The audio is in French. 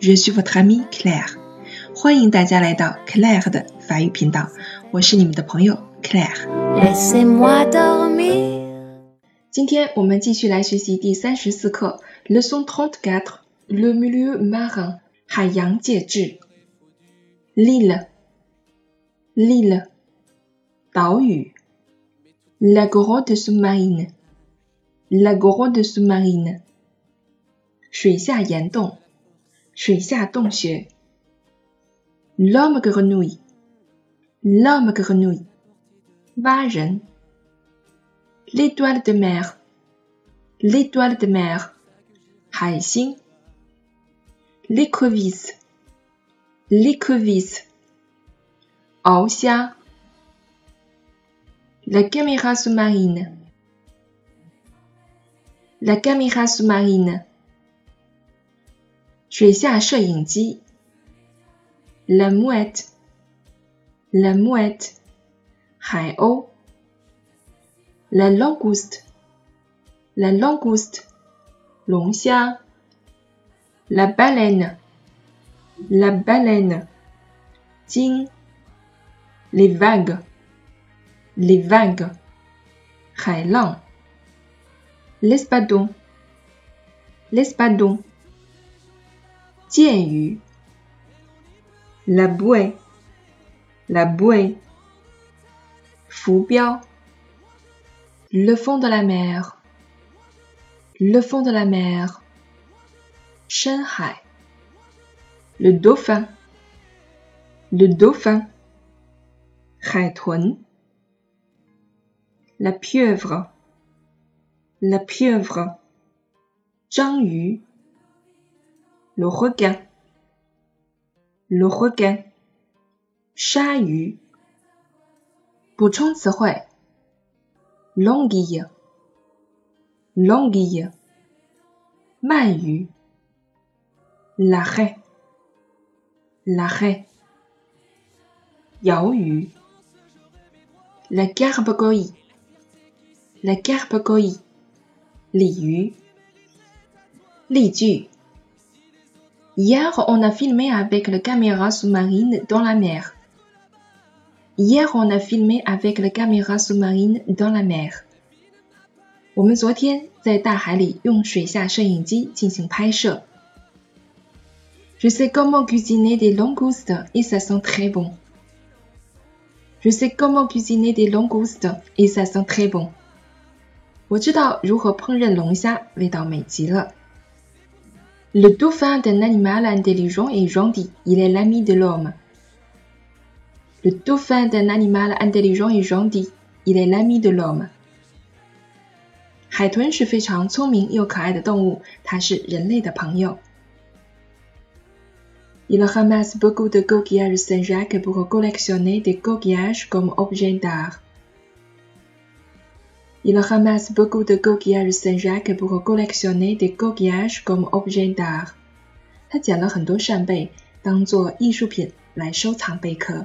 FM，je suis votre amie Claire。欢迎大家来到 Claire 的法语频道，我是你们的朋友 Claire。Laissez-moi dormir. 今天我们继续来学习第三十四课，Leçon trente-quatre Le milieu marin 海洋介质。L'île l'île 岛屿。La grotte sous-marine la grotte sous-marine 水下岩洞，水下洞穴。L'homme grenouille l'homme grenouille 蛙人。L'étoile de mer l'étoile de mer 海星。L'écrevisse l'écrevisse 鳌虾。La caméra sous-marine la caméra sous-marine 水下摄影机。La mouette la mouette 海鸥。La langouste la langouste 龙虾。La baleine la baleine 鲸。Les vagues les vagues 海浪。L'espadon l'espadon 剑鱼。La bouée la bouée 浮标。Le fond de la mer le fond de la mer 深海。Le dauphin le dauphin 海豚。La pieuvre la pieuvre 章鱼。 Le requin le requin 鲨鱼。补充词汇：longuille longuille 鳗鱼。La raie la raie 鳐鱼。La gargouille la gargouille 鲤鱼。例句 ：Hier on a filmé avec la caméra sous-marine dans la mer. Hier on a filmé avec la caméra sous-marine dans la mer. 我们昨天在大海里用水下摄影机进行拍摄。Je sais comment cuisiner des langoustes et ça sent très bon. Je sais comment cuisiner des langoustes et ça sent très bon. 我知道如何烹饪龙虾，味道美极了。 Le dauphin est un animal intelligent et gentil. Il est l'ami de l'homme. Le dauphin est un animal intelligent et gentil. Il est l'ami de l'homme. 海豚是非常聪明又可爱的动物，它是人类的朋友。Il ramasse beaucoup de coquillages Saint-Jacques pour collectionner des coquillages comme objet d'art. Il ramasse beaucoup de coquillages Saint-Jacques pour collectionner des coquillages comme objet d'art. 他捡了很多扇贝，当做艺术品来收藏贝壳。